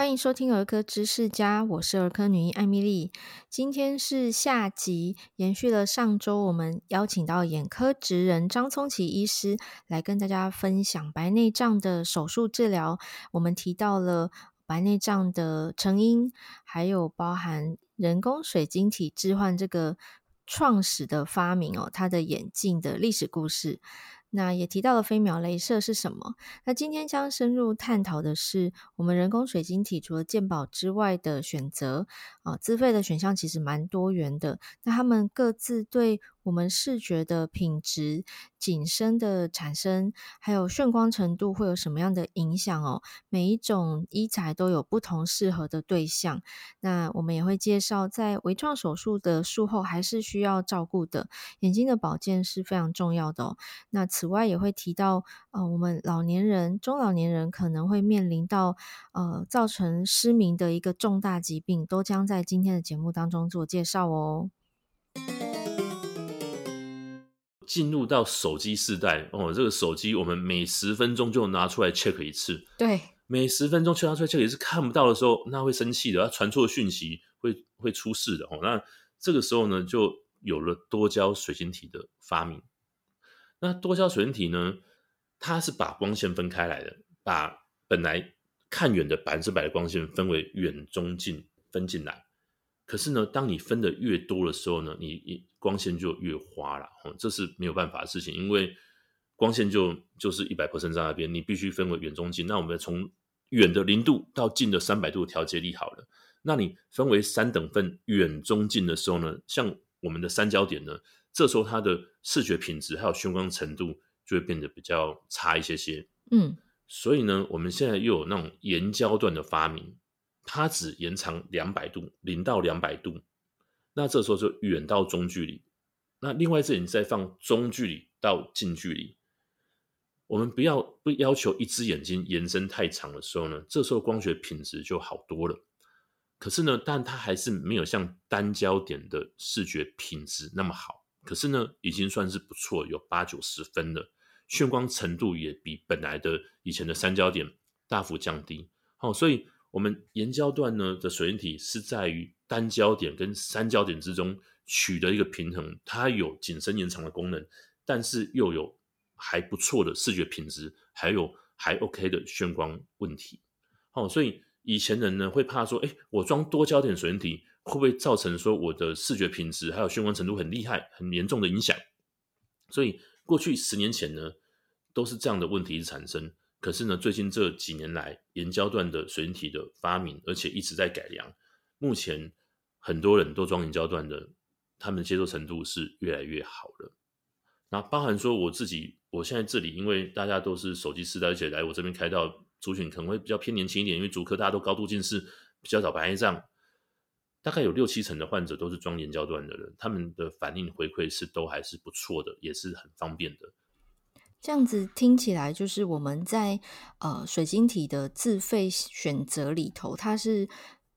欢迎收听儿科知识家，我是儿科女医艾米莉。今天是下集，延续了上周我们邀请到眼科职人张聪奇医师来跟大家分享白内障的手术治疗。我们提到了白内障的成因，还有包含人工水晶体置换这个创始的发明哦，他的演进的历史故事。那也提到了飞秒镭射是什么？那今天将深入探讨的是我们人工水晶体除了鉴宝之外的选择啊，自费的选项其实蛮多元的。那他们各自对我们视觉的品质、景深的产生，还有眩光程度会有什么样的影响哦？每一种医材都有不同适合的对象。那我们也会介绍，在微创手术的术后还是需要照顾的，眼睛的保健是非常重要的哦。那此外也会提到，呃，我们老年人、中老年人可能会面临到呃造成失明的一个重大疾病，都将在今天的节目当中做介绍哦。进入到手机时代哦，这个手机我们每十分钟就拿出来 check 一次。对，每十分钟 check 拿出来 check 一次，看不到的时候，那会生气的，它传错讯息会会出事的哦。那这个时候呢，就有了多焦水晶体的发明。那多焦水晶体呢，它是把光线分开来的，把本来看远的百分之百的光线分为远、中、近分进来。可是呢，当你分的越多的时候呢，你光线就越花了，这是没有办法的事情，因为光线就就是一百 percent 在那边，你必须分为远、中、近。那我们从远的零度到近的三百度调节力好了，那你分为三等份远、中、近的时候呢，像我们的三焦点呢，这时候它的视觉品质还有眩光程度就会变得比较差一些些。嗯，所以呢，我们现在又有那种延焦段的发明。它只延长两百度，零到两百度，那这时候就远到中距离。那另外一只眼再放中距离到近距离。我们不要不要求一只眼睛延伸太长的时候呢，这时候光学品质就好多了。可是呢，但它还是没有像单焦点的视觉品质那么好。可是呢，已经算是不错，有八九十分了。眩光程度也比本来的以前的三焦点大幅降低。好，所以。我们延焦段呢的水晶体是在于单焦点跟三焦点之中取得一个平衡，它有景深延长的功能，但是又有还不错的视觉品质，还有还 OK 的眩光问题。哦，所以以前人呢会怕说，哎，我装多焦点水晶体会不会造成说我的视觉品质还有眩光程度很厉害、很严重的影响？所以过去十年前呢都是这样的问题产生。可是呢，最近这几年来，延焦段的水晶体的发明，而且一直在改良。目前很多人都装延焦段的，他们的接受程度是越来越好了。那包含说我自己，我现在这里，因为大家都是手机时代，而且来我这边开刀族群可能会比较偏年轻一点，因为主科大家都高度近视，比较早白内障，大概有六七成的患者都是装延焦段的人，他们的反应回馈是都还是不错的，也是很方便的。这样子听起来，就是我们在呃水晶体的自费选择里头，它是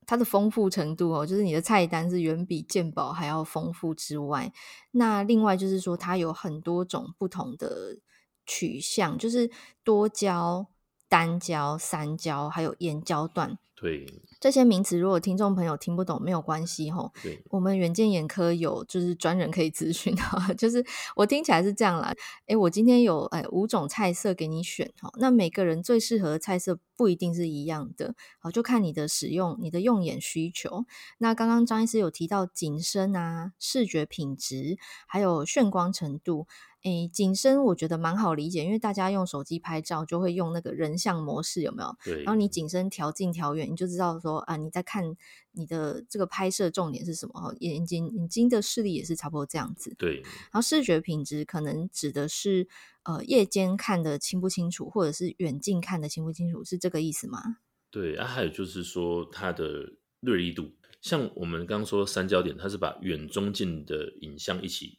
它的丰富程度哦，就是你的菜单是远比鉴宝还要丰富之外，那另外就是说它有很多种不同的取向，就是多交、单焦、三焦，还有眼焦段。对这些名词，如果听众朋友听不懂，没有关系吼。对，我们远见眼科有就是专人可以咨询哈。就是我听起来是这样啦，诶，我今天有诶五种菜色给你选哈，那每个人最适合的菜色不一定是一样的，好，就看你的使用、你的用眼需求。那刚刚张医师有提到景深啊、视觉品质，还有眩光程度。诶，景深我觉得蛮好理解，因为大家用手机拍照就会用那个人像模式，有没有？对。然后你景深调近调远，你就知道说啊，你在看你的这个拍摄重点是什么？眼睛眼睛的视力也是差不多这样子。对。然后视觉品质可能指的是呃夜间看得清不清楚，或者是远近看得清不清楚，是这个意思吗？对啊，还有就是说它的锐利度，像我们刚刚说三焦点，它是把远、中、近的影像一起。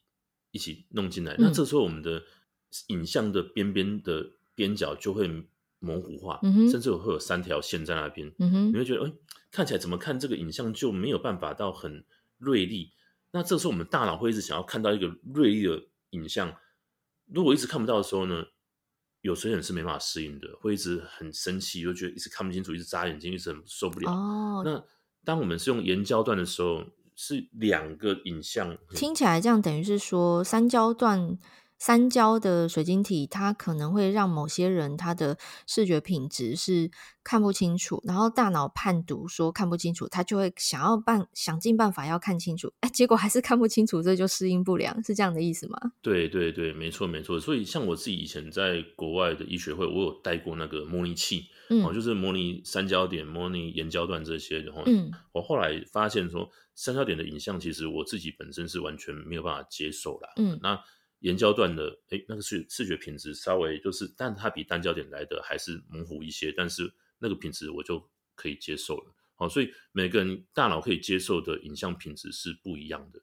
一起弄进来，嗯，那这时候我们的影像的边边的边角就会模糊化，嗯，甚至会有三条线在那边，嗯，你会觉得，哎，看起来怎么看这个影像就没有办法到很锐利。那这时候我们大脑会一直想要看到一个锐利的影像，如果一直看不到的时候呢，有些人是没办法适应的，会一直很生气，又觉得一直看不清楚，一直眨眼睛，一直很受不了。哦，那当我们是用延焦段的时候，是两个影像，听起来这样等于是说三焦段。三焦的水晶体，它可能会让某些人他的视觉品质是看不清楚，然后大脑判读说看不清楚，他就会想要办想尽办法要看清楚，哎，结果还是看不清楚，这就适应不良，是这样的意思吗？对对对，没错没错。所以像我自己以前在国外的医学会，我有带过那个模拟器，嗯，哦，就是模拟三焦点、模拟眼焦段这些，然后，嗯，我后来发现说三焦点的影像，其实我自己本身是完全没有办法接受啦，嗯，那。延焦段的，哎，那个视视觉品质稍微就是，但它比单焦点来的还是模糊一些，但是那个品质我就可以接受了。好，所以每个人大脑可以接受的影像品质是不一样的。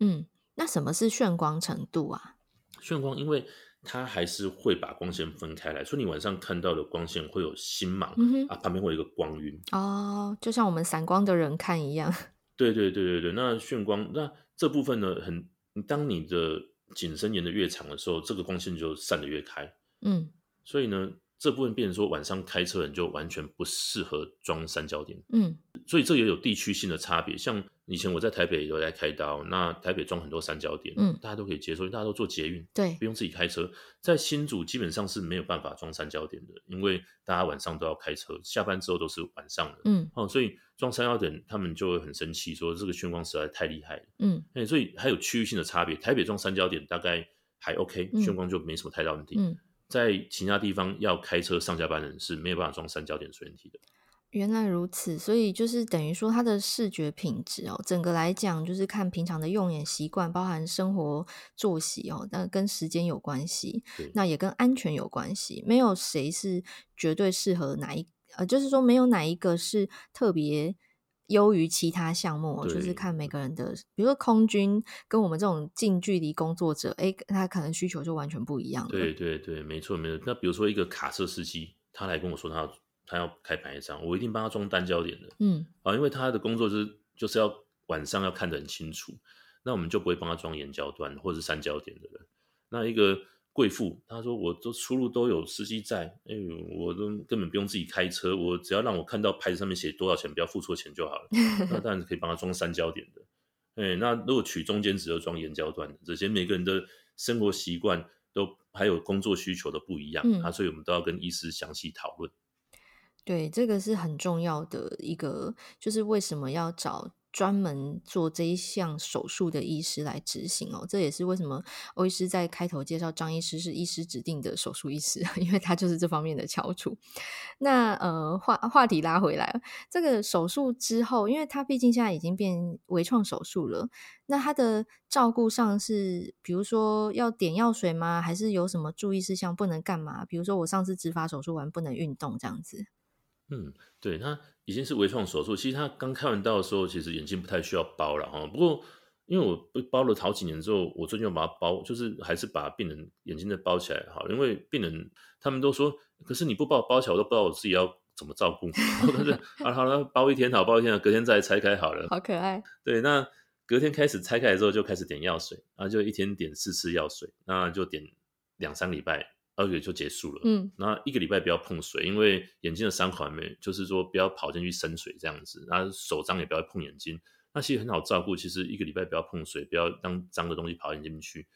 嗯，那什么是眩光程度啊？眩光，因为它还是会把光线分开来，所以你晚上看到的光线会有星芒，嗯哼，啊，旁边会有一个光晕。哦，就像我们散光的人看一样。对对对对对，那眩光，那这部分呢，很，当你的景深延的越长的时候，这个光线就散的越开。嗯，所以呢，这部分变成说晚上开车人就完全不适合装三焦点。嗯，所以这也有地区性的差别。像以前我在台北有在开刀，那台北装很多三焦点，嗯，大家都可以接受，因为大家都坐捷运，对，不用自己开车。在新竹基本上是没有办法装三焦点的，因为大家晚上都要开车，下班之后都是晚上的。嗯，哦，所以。装三焦点，他们就会很生气，说这个眩光实在太厉害了。嗯，所以还有区域性的差别。台北装三焦点大概还 OK，眩光就没什么太大问题。嗯，在其他地方要开车上下班的人是没有办法装三焦点水晶体的。原来如此，所以就是等于说，它的视觉品质哦，整个来讲就是看平常的用眼习惯，包含生活作息哦，那跟时间有关系，那也跟安全有关系。没有谁是绝对适合哪一。呃，就是说没有哪一个是特别优于其他项目，就是看每个人的，比如说空军跟我们这种近距离工作者，哎，他可能需求就完全不一样了。对对对，没错没错。那比如说一个卡车司机，他来跟我说他要他要开白障，我一定帮他装单焦点的。嗯，啊，因为他的工作就是就是要晚上要看得很清楚，那我们就不会帮他装眼焦段或者是三焦点的人。那一个。贵妇，他说：“我都出入都有司机在，哎呦，我都根本不用自己开车，我只要让我看到牌子上面写多少钱，不要付错钱就好了。那当然可以帮他装三焦点的。哎，那如果取中间值要装延焦段的，这些每个人的生活习惯都还有工作需求都不一样，嗯、啊，所以我们都要跟医师详细讨论。对，这个是很重要的一个，就是为什么要找。”专门做这一项手术的医师来执行哦，这也是为什么欧医师在开头介绍张医师是医师指定的手术医师，因为他就是这方面的翘楚。那呃，话话题拉回来，这个手术之后，因为他毕竟现在已经变微创手术了，那他的照顾上是，比如说要点药水吗？还是有什么注意事项不能干嘛？比如说我上次植发手术完不能运动这样子。嗯，对，那已经是微创手术。其实他刚开完刀的时候，其实眼睛不太需要包了哈。不过因为我被包了好几年之后，我最近要把它包，就是还是把病人眼睛再包起来好。因为病人他们都说，可是你不把我包起来，我都不知道我自己要怎么照顾。但是啊，好了，包一天好，包一天好，隔天再拆开好了。好可爱。对，那隔天开始拆开之后，就开始点药水，然后就一天点四次药水，那就点两三礼拜。而且就结束了。嗯，那一个礼拜不要碰水，因为眼睛的伤口还没，就是说不要跑进去生水这样子。然后手脏也不要碰眼睛。那其实很好照顾，其实一个礼拜不要碰水，不要让脏的东西跑眼睛去。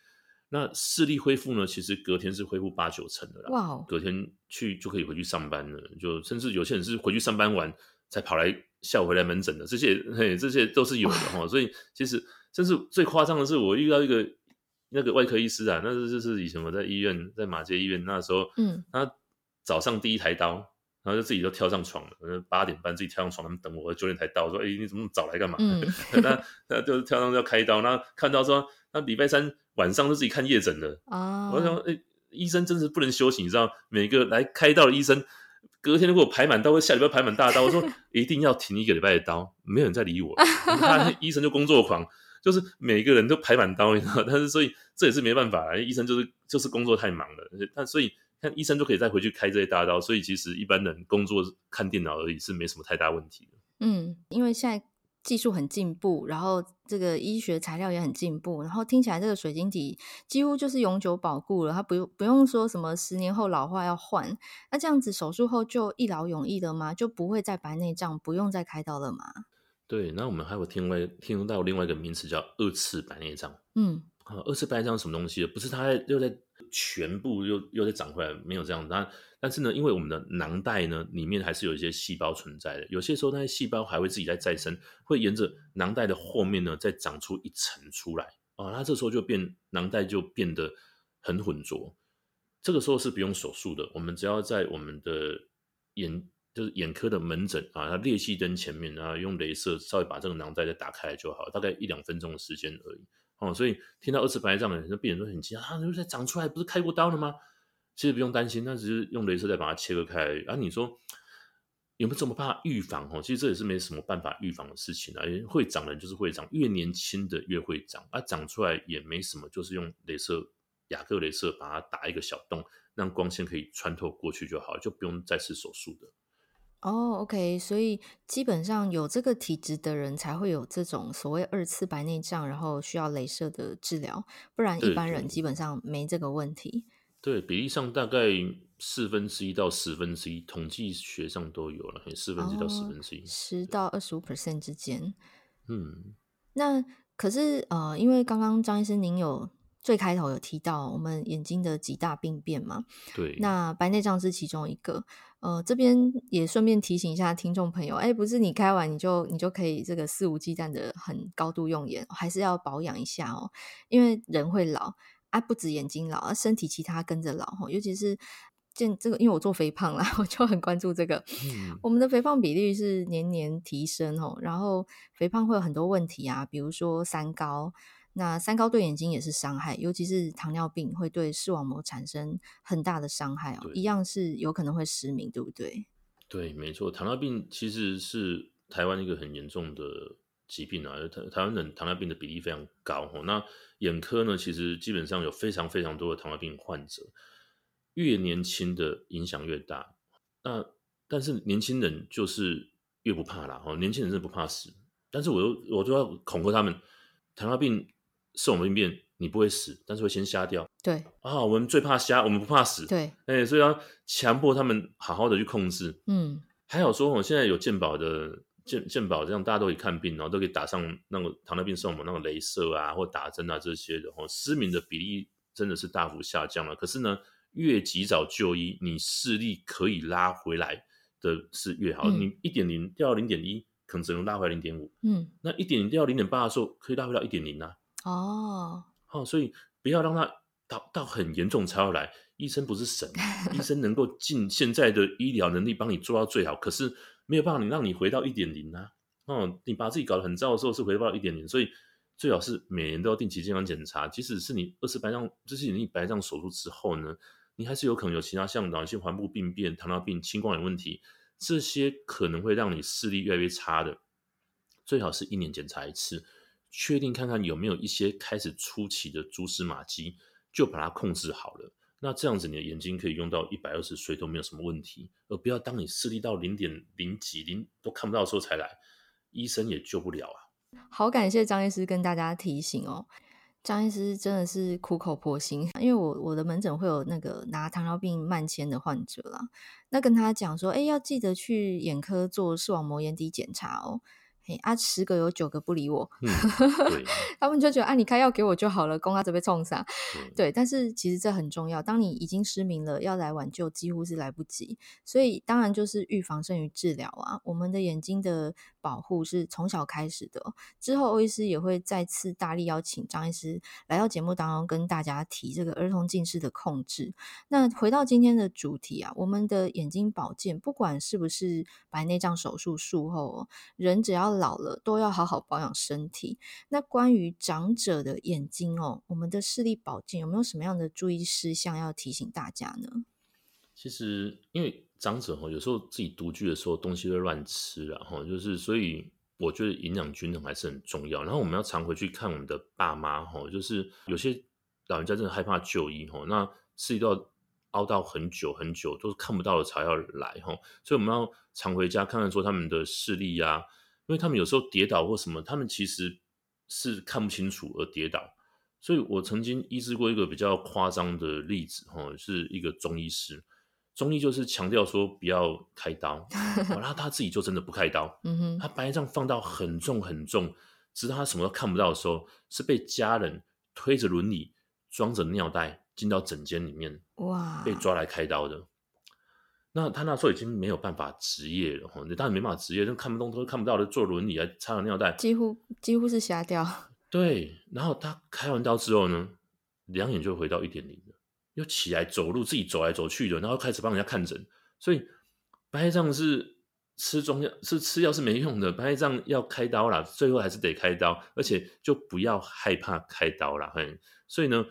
那视力恢复呢？其实隔天是恢复八九成的啦。哇哦，隔天去就可以回去上班了。就甚至有些人是回去上班完才跑来下午回来门诊的，这些嘿，这些都是有的哈。所以其实甚至最夸张的是，我遇到一个。那个外科医师啊，那是就是以前我在医院，在马街医院那时候，嗯，他早上第一台刀，然后就自己都跳上床了，八点半自己跳上床，他们等我，九点才到，我说，哎、欸，你怎么早来干嘛？嗯，那他就是跳上要开刀，然后看到说，那礼拜三晚上就自己看夜诊的啊，我想，哎、欸，医生真是不能休息，你知道，每个来开刀的医生，隔天如果排满刀，或下礼拜排满大刀，我说 一定要停一个礼拜的刀，没有人再理我，他医生就工作狂。就是每个人都排满刀，你知道，但是所以这也是没办法，医生就是就是工作太忙了，但所以看医生就可以再回去开这些大刀，所以其实一般人工作看电脑而已是没什么太大问题的。嗯，因为现在技术很进步，然后这个医学材料也很进步，然后听起来这个水晶体几乎就是永久保固了，它不用不用说什么十年后老化要换，那这样子手术后就一劳永逸了吗？就不会再白内障，不用再开刀了吗？对，那我们还有听外听到另外一个名词叫二次白内障。嗯，啊，二次白内障是什么东西？不是它又在全部又又在长回来，没有这样。但但是呢，因为我们的囊袋呢里面还是有一些细胞存在的，有些时候那些细胞还会自己在再生，会沿着囊袋的后面呢再长出一层出来。啊，那这时候就变囊袋就变得很浑浊。这个时候是不用手术的，我们只要在我们的眼。就是眼科的门诊啊，它裂隙灯前面啊，用镭射稍微把这个囊袋再打开来就好，大概一两分钟的时间而已。哦，所以听到二次白内障的人，那病人都很惊讶啊，你在长出来，不是开过刀了吗？其实不用担心，那只是用镭射再把它切割开而已。啊，你说有没有这么怕预防？哦，其实这也是没什么办法预防的事情啊。会长的就是会长，越年轻的越会长，啊，长出来也没什么，就是用镭射亚克镭射把它打一个小洞，让光线可以穿透过去就好，就不用再次手术的。哦、oh，OK，所以基本上有这个体质的人才会有这种所谓二次白内障，然后需要镭射的治疗，不然一般人基本上没这个问题。对，对，比例上大概四分之一到十分之一，统计学上都有了，四分之一到十分之一，十到二十五 percent 之间。嗯，那可是呃，因为刚刚张医生您有。最开头有提到我们眼睛的几大病变嘛？对，那白内障是其中一个。呃，这边也顺便提醒一下听众朋友，哎，不是你开完你就你就可以这个肆无忌惮的很高度用眼，还是要保养一下哦。因为人会老啊，不止眼睛老，啊，身体其他跟着老哈。尤其是见这个，因为我做肥胖啦，我就很关注这个。嗯，我们的肥胖比例是年年提升哦，然后肥胖会有很多问题啊，比如说三高。那三高对眼睛也是伤害，尤其是糖尿病会对视网膜产生很大的伤害哦，一样是有可能会失明，对不对？对，没错，糖尿病其实是台湾一个很严重的疾病啊，台台湾人糖尿病的比例非常高哦。那眼科呢，其实基本上有非常非常多的糖尿病患者，越年轻的影响越大。那但是年轻人就是越不怕啦，哦，年轻人是不怕死，但是我又我就要恐吓他们，糖尿病。视网膜病变，你不会死，但是会先瞎掉。对啊，我们最怕瞎，我们不怕死。对，哎、欸，所以要强迫他们好好的去控制。嗯，还好说，我现在有健保的健健保，这样大家都可以看病，然后都可以打上那个糖尿病视网膜那个镭射啊，或打针啊这些的。哦，失明的比例真的是大幅下降了。可是呢，越及早就医，你视力可以拉回来的是越好。嗯、你一点零掉到零点一，可能只能拉回来零点五。嗯，那一点零掉到零点八的时候，可以拉回到一点零啊。哦，好，所以不要让他到到很严重才要来。医生不是神，医生能够尽现在的医疗能力帮你做到最好，可是没有办法，你让你回到一点零啊。哦，你把自己搞得很糟的时候，是回不到一点零，所以最好是每年都要定期健康检查。即使是你二次白内障，就是你白内障手术之后呢，你还是有可能有其他像脑性环部病变、糖尿病、青光眼问题，这些可能会让你视力越来越差的，最好是一年检查一次。确定看看有没有一些开始初期的蛛丝马迹，就把它控制好了。那这样子你的眼睛可以用到一百二十岁都没有什么问题，而不要当你视力到零点零几零都看不到的时候才来，医生也救不了啊。好，感谢张医师跟大家提醒哦。张医师真的是苦口婆心，因为我我的门诊会有那个拿糖尿病慢签的患者啦，那跟他讲说，哎，要记得去眼科做视网膜眼底检查哦。啊，十个有九个不理我，嗯、他们就觉得啊，你开药给我就好了，公他这被冲上？对，但是其实这很重要。当你已经失明了，要来挽救几乎是来不及。所以当然就是预防胜于治疗啊。我们的眼睛的保护是从小开始的。之后欧医师也会再次大力邀请张医师来到节目当中跟大家提这个儿童近视的控制。那回到今天的主题啊，我们的眼睛保健，不管是不是白内障手术术后，人只要老了都要好好保养身体。那关于长者的眼睛哦，我们的视力保健有没有什么样的注意事项要提醒大家呢？其实，因为长者哈，有时候自己独居的时候东西会乱吃，然后就是，所以我觉得营养均衡还是很重要。然后我们要常回去看我们的爸妈哈，就是有些老人家真的害怕就医哈，那视力都要凹到很久很久，都是看不到的才要来哈，所以我们要常回家看看说他们的视力呀、啊。因为他们有时候跌倒或什么，他们其实是看不清楚而跌倒。所以我曾经医治过一个比较夸张的例子，哈，是一个中医师，中医就是强调说不要开刀，然后他自己就真的不开刀，嗯哼，他白内障放到很重很重，直到他什么都看不到的时候，是被家人推着轮椅装着尿袋进到诊间里面，哇，被抓来开刀的。那他那时候已经没有办法执业了，哈，你当然没办法执业，就看不动都看不到的，坐轮椅还插着尿袋，几乎几乎是瞎掉。对，然后他开完刀之后呢，两眼就回到一点零了，又起来走路，自己走来走去的，然后开始帮人家看诊。所以白内障是吃中药是吃药是没用的，白内障要开刀啦，最后还是得开刀，而且就不要害怕开刀啦。嘿，所以呢，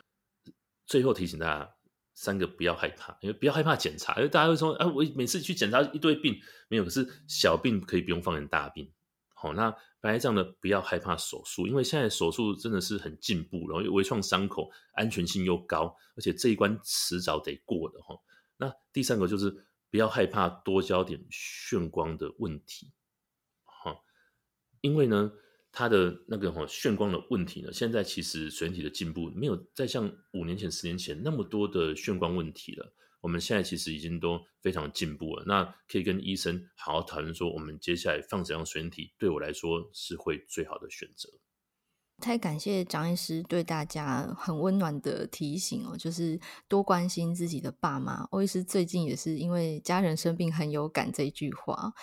最后提醒大家三个不要害怕，因为不要害怕检查，因为大家会说啊，我每次去检查一堆病，没有，可是小病可以不用放成大病。好，那白内障呢，不要害怕手术，因为现在手术真的是很进步，然后微创伤口安全性又高，而且这一关迟早得过的哈。那第三个就是不要害怕多焦点眩光的问题，哈，因为呢，它的那个哈眩光的问题呢，现在其实水晶体的进步没有再像五年前、十年前那么多的眩光问题了。我们现在其实已经都非常进步了，那可以跟医生好好讨论说，我们接下来放怎样水体对我来说是会最好的选择。太感谢张医师对大家很温暖的提醒哦，就是多关心自己的爸妈。欧医师最近也是因为家人生病很有感这一句话。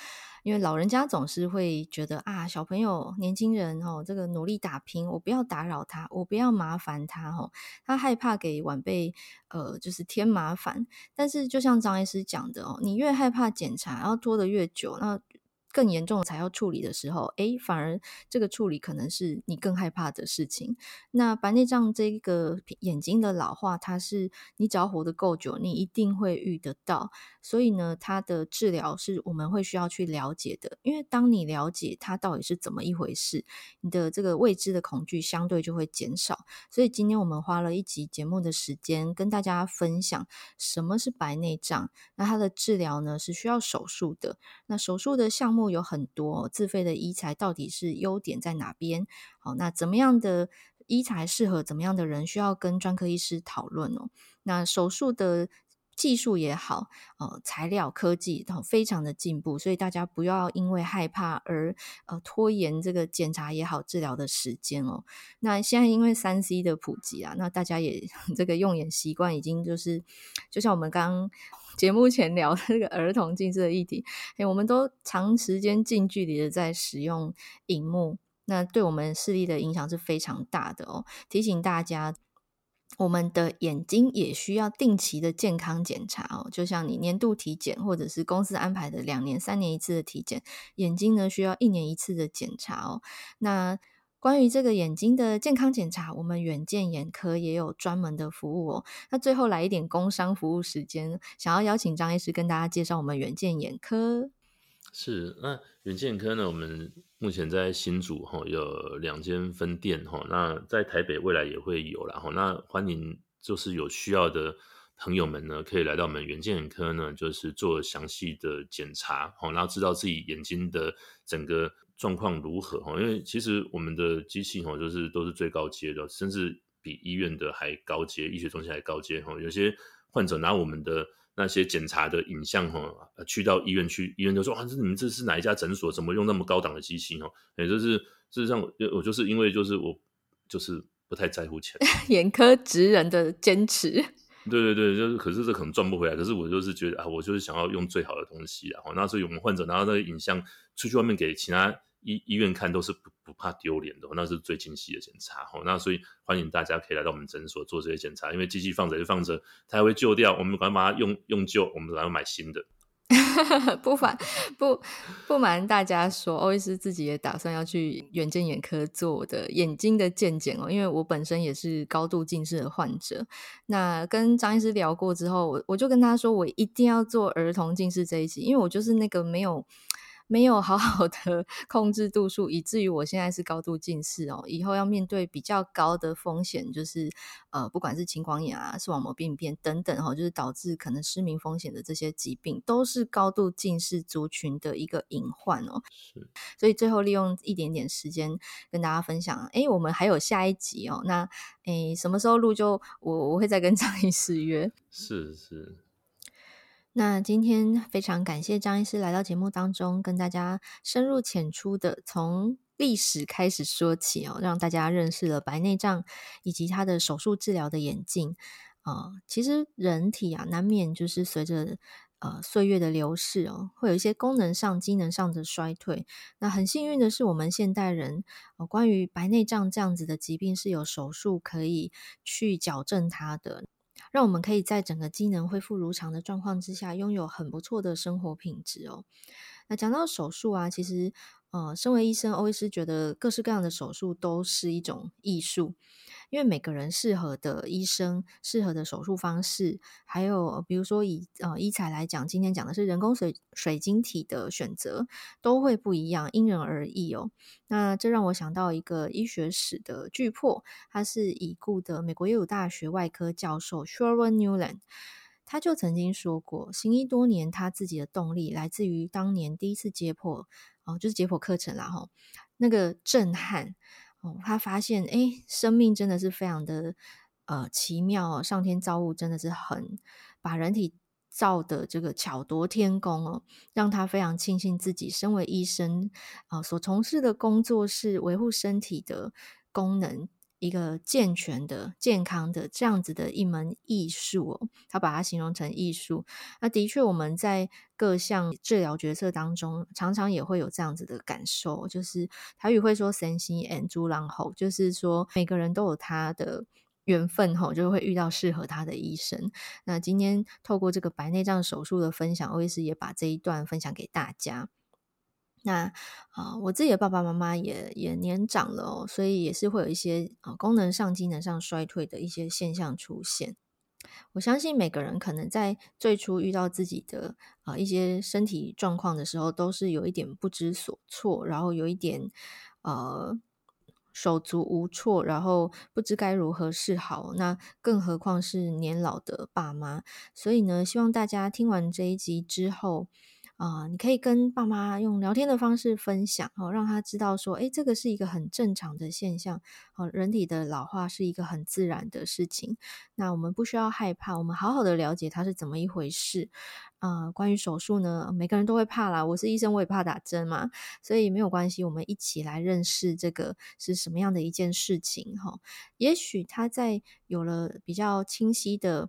因为老人家总是会觉得啊，小朋友、年轻人哦，这个努力打拼，我不要打扰他，我不要麻烦他哦，他害怕给晚辈呃，就是添麻烦。但是就像张医师讲的哦，你越害怕检查，然后拖得越久，那。更严重才要处理的时候，诶，反而这个处理可能是你更害怕的事情。那白内障这个眼睛的老化，它是你只要活得够久，你一定会遇得到。所以呢，它的治疗是我们会需要去了解的。因为当你了解它到底是怎么一回事，你的这个未知的恐惧相对就会减少。所以今天我们花了一集节目的时间跟大家分享什么是白内障。那它的治疗呢，是需要手术的。那手术的项目。有很多自费的医材，到底是优点在哪边？好，那怎么样的医材适合怎么样的人，需要跟专科医师讨论哦。那手术的技术也好，呃，材料科技都非常的进步，所以大家不要因为害怕而呃拖延这个检查也好，治疗的时间哦。那现在因为三 C 的普及啊，那大家也 这个用眼习惯已经就是，就像我们刚。节目前聊的这个儿童近视的议题，哎，我们都长时间近距离的在使用荧幕，那对我们视力的影响是非常大的哦。提醒大家，我们的眼睛也需要定期的健康检查哦，就像你年度体检或者是公司安排的两年、三年一次的体检，眼睛呢需要一年一次的检查哦。那关于这个眼睛的健康检查，我们远见眼科也有专门的服务哦。那最后来一点工商服务时间，想要邀请张医师跟大家介绍我们远见眼科。是，那远见眼科呢，我们目前在新竹哈有两间分店哈，那在台北未来也会有啦哈。那欢迎就是有需要的朋友们呢，可以来到我们远见眼科呢，就是做详细的检查，然后知道自己眼睛的整个。状况如何？哈，因为其实我们的机器哈，就是都是最高阶的，甚至比医院的还高阶，医学中心还高阶。哈，有些患者拿我们的那些检查的影像哈，去到医院去，医院就说啊，这你们这是哪一家诊所？怎么用那么高档的机器？哦，也就是事实上，我就是因为就是我就是不太在乎钱，眼科职人的坚持。对对对，就是可是这可能赚不回来。可是我就是觉得啊，我就是想要用最好的东西啊。那所以我们患者拿到那个影像出去外面给其他。医医院看都是不不怕丢脸的，那是最精细的检查哈。那所以欢迎大家可以来到我们诊所做这些检查，因为机器放着就放着，它还会旧掉，我们赶快把它用用旧，我们然后买新的。不瞒不不瞒大家说，欧医师自己也打算要去远见眼科做的眼睛的健检哦，因为我本身也是高度近视的患者。那跟张医师聊过之后，我我就跟他说，我一定要做儿童近视这一期，因为我就是那个没有。没有好好的 控制度数，以至于我现在是高度近视哦。以后要面对比较高的风险，就是呃，不管是青光眼啊、视网膜病变等等哈，就是导致可能失明风险的这些疾病，都是高度近视族群的一个隐患哦。是，所以最后利用一点点时间跟大家分享，哎，我们还有下一集哦。那哎，什么时候录就我我会再跟张 医师约。是是。那今天非常感谢张医师来到节目当中，跟大家深入浅出的从历史开始说起哦，让大家认识了白内障以及它的手术治疗的演进啊、其实人体啊，难免就是随着呃岁月的流逝哦，会有一些功能上、机能上的衰退。那很幸运的是，我们现代人呃，关于白内障这样子的疾病是有手术可以去矫正它的。让我们可以在整个机能恢复如常的状况之下，拥有很不错的生活品质哦。那讲到手术啊，其实呃，身为医生，欧医师觉得各式各样的手术都是一种艺术。因为每个人适合的医生、适合的手术方式，还有比如说以呃医材来讲，今天讲的是人工水水晶体的选择，都会不一样，因人而异哦。那这让我想到一个医学史的巨破，他是已故的美国耶鲁大学外科教授 Sherwin Nuland，他就曾经说过，行医多年，他自己的动力来自于当年第一次解剖哦，就是解剖课程啦哈，那个震撼。哦他发现，哎，生命真的是非常的呃奇妙哦，上天造物真的是很把人体造的这个巧夺天工哦，让他非常庆幸自己身为医生啊，呃，所从事的工作是维护身体的功能。一个健全的、健康的这样子的一门艺术哦，他把它形容成艺术。那的确，我们在各项治疗决策当中，常常也会有这样子的感受，就是台语会说“神仙缘主人福”，就是说每个人都有他的缘分吼，就会遇到适合他的医生。那今天透过这个白内障手术的分享，欧医师也把这一段分享给大家。那啊、我自己的爸爸妈妈也也年长了，所以也是会有一些啊、功能上、机能上衰退的一些现象出现。我相信每个人可能在最初遇到自己的啊、一些身体状况的时候，都是有一点不知所措，然后有一点呃手足无措，然后不知该如何是好。那更何况是年老的爸妈，所以呢，希望大家听完这一集之后。啊、你可以跟爸妈用聊天的方式分享哦，让他知道说，诶，这个是一个很正常的现象哦，人体的老化是一个很自然的事情。那我们不需要害怕，我们好好的了解它是怎么一回事。啊、关于手术呢，每个人都会怕啦，我是医生，我也怕打针嘛，所以没有关系，我们一起来认识这个是什么样的一件事情哈、哦。也许他在有了比较清晰的。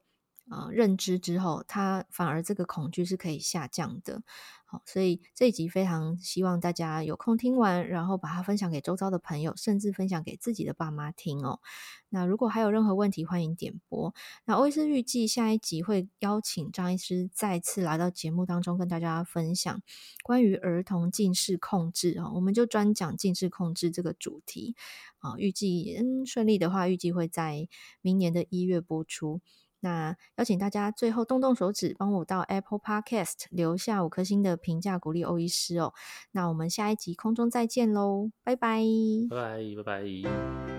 呃，认知之后，他反而这个恐惧是可以下降的。好，所以这一集非常希望大家有空听完，然后把它分享给周遭的朋友，甚至分享给自己的爸妈听哦。那如果还有任何问题，欢迎点播。那欧医师预计下一集会邀请张医师再次来到节目当中，跟大家分享关于儿童近视控制哦。我们就专讲近视控制这个主题啊。预计嗯顺利的话，预计会在明年的一月播出。那邀请大家最后动动手指，帮我到 Apple Podcast 留下五颗星的评价，鼓励欧医师哦。那我们下一集空中再见喽，拜拜，拜拜，拜拜。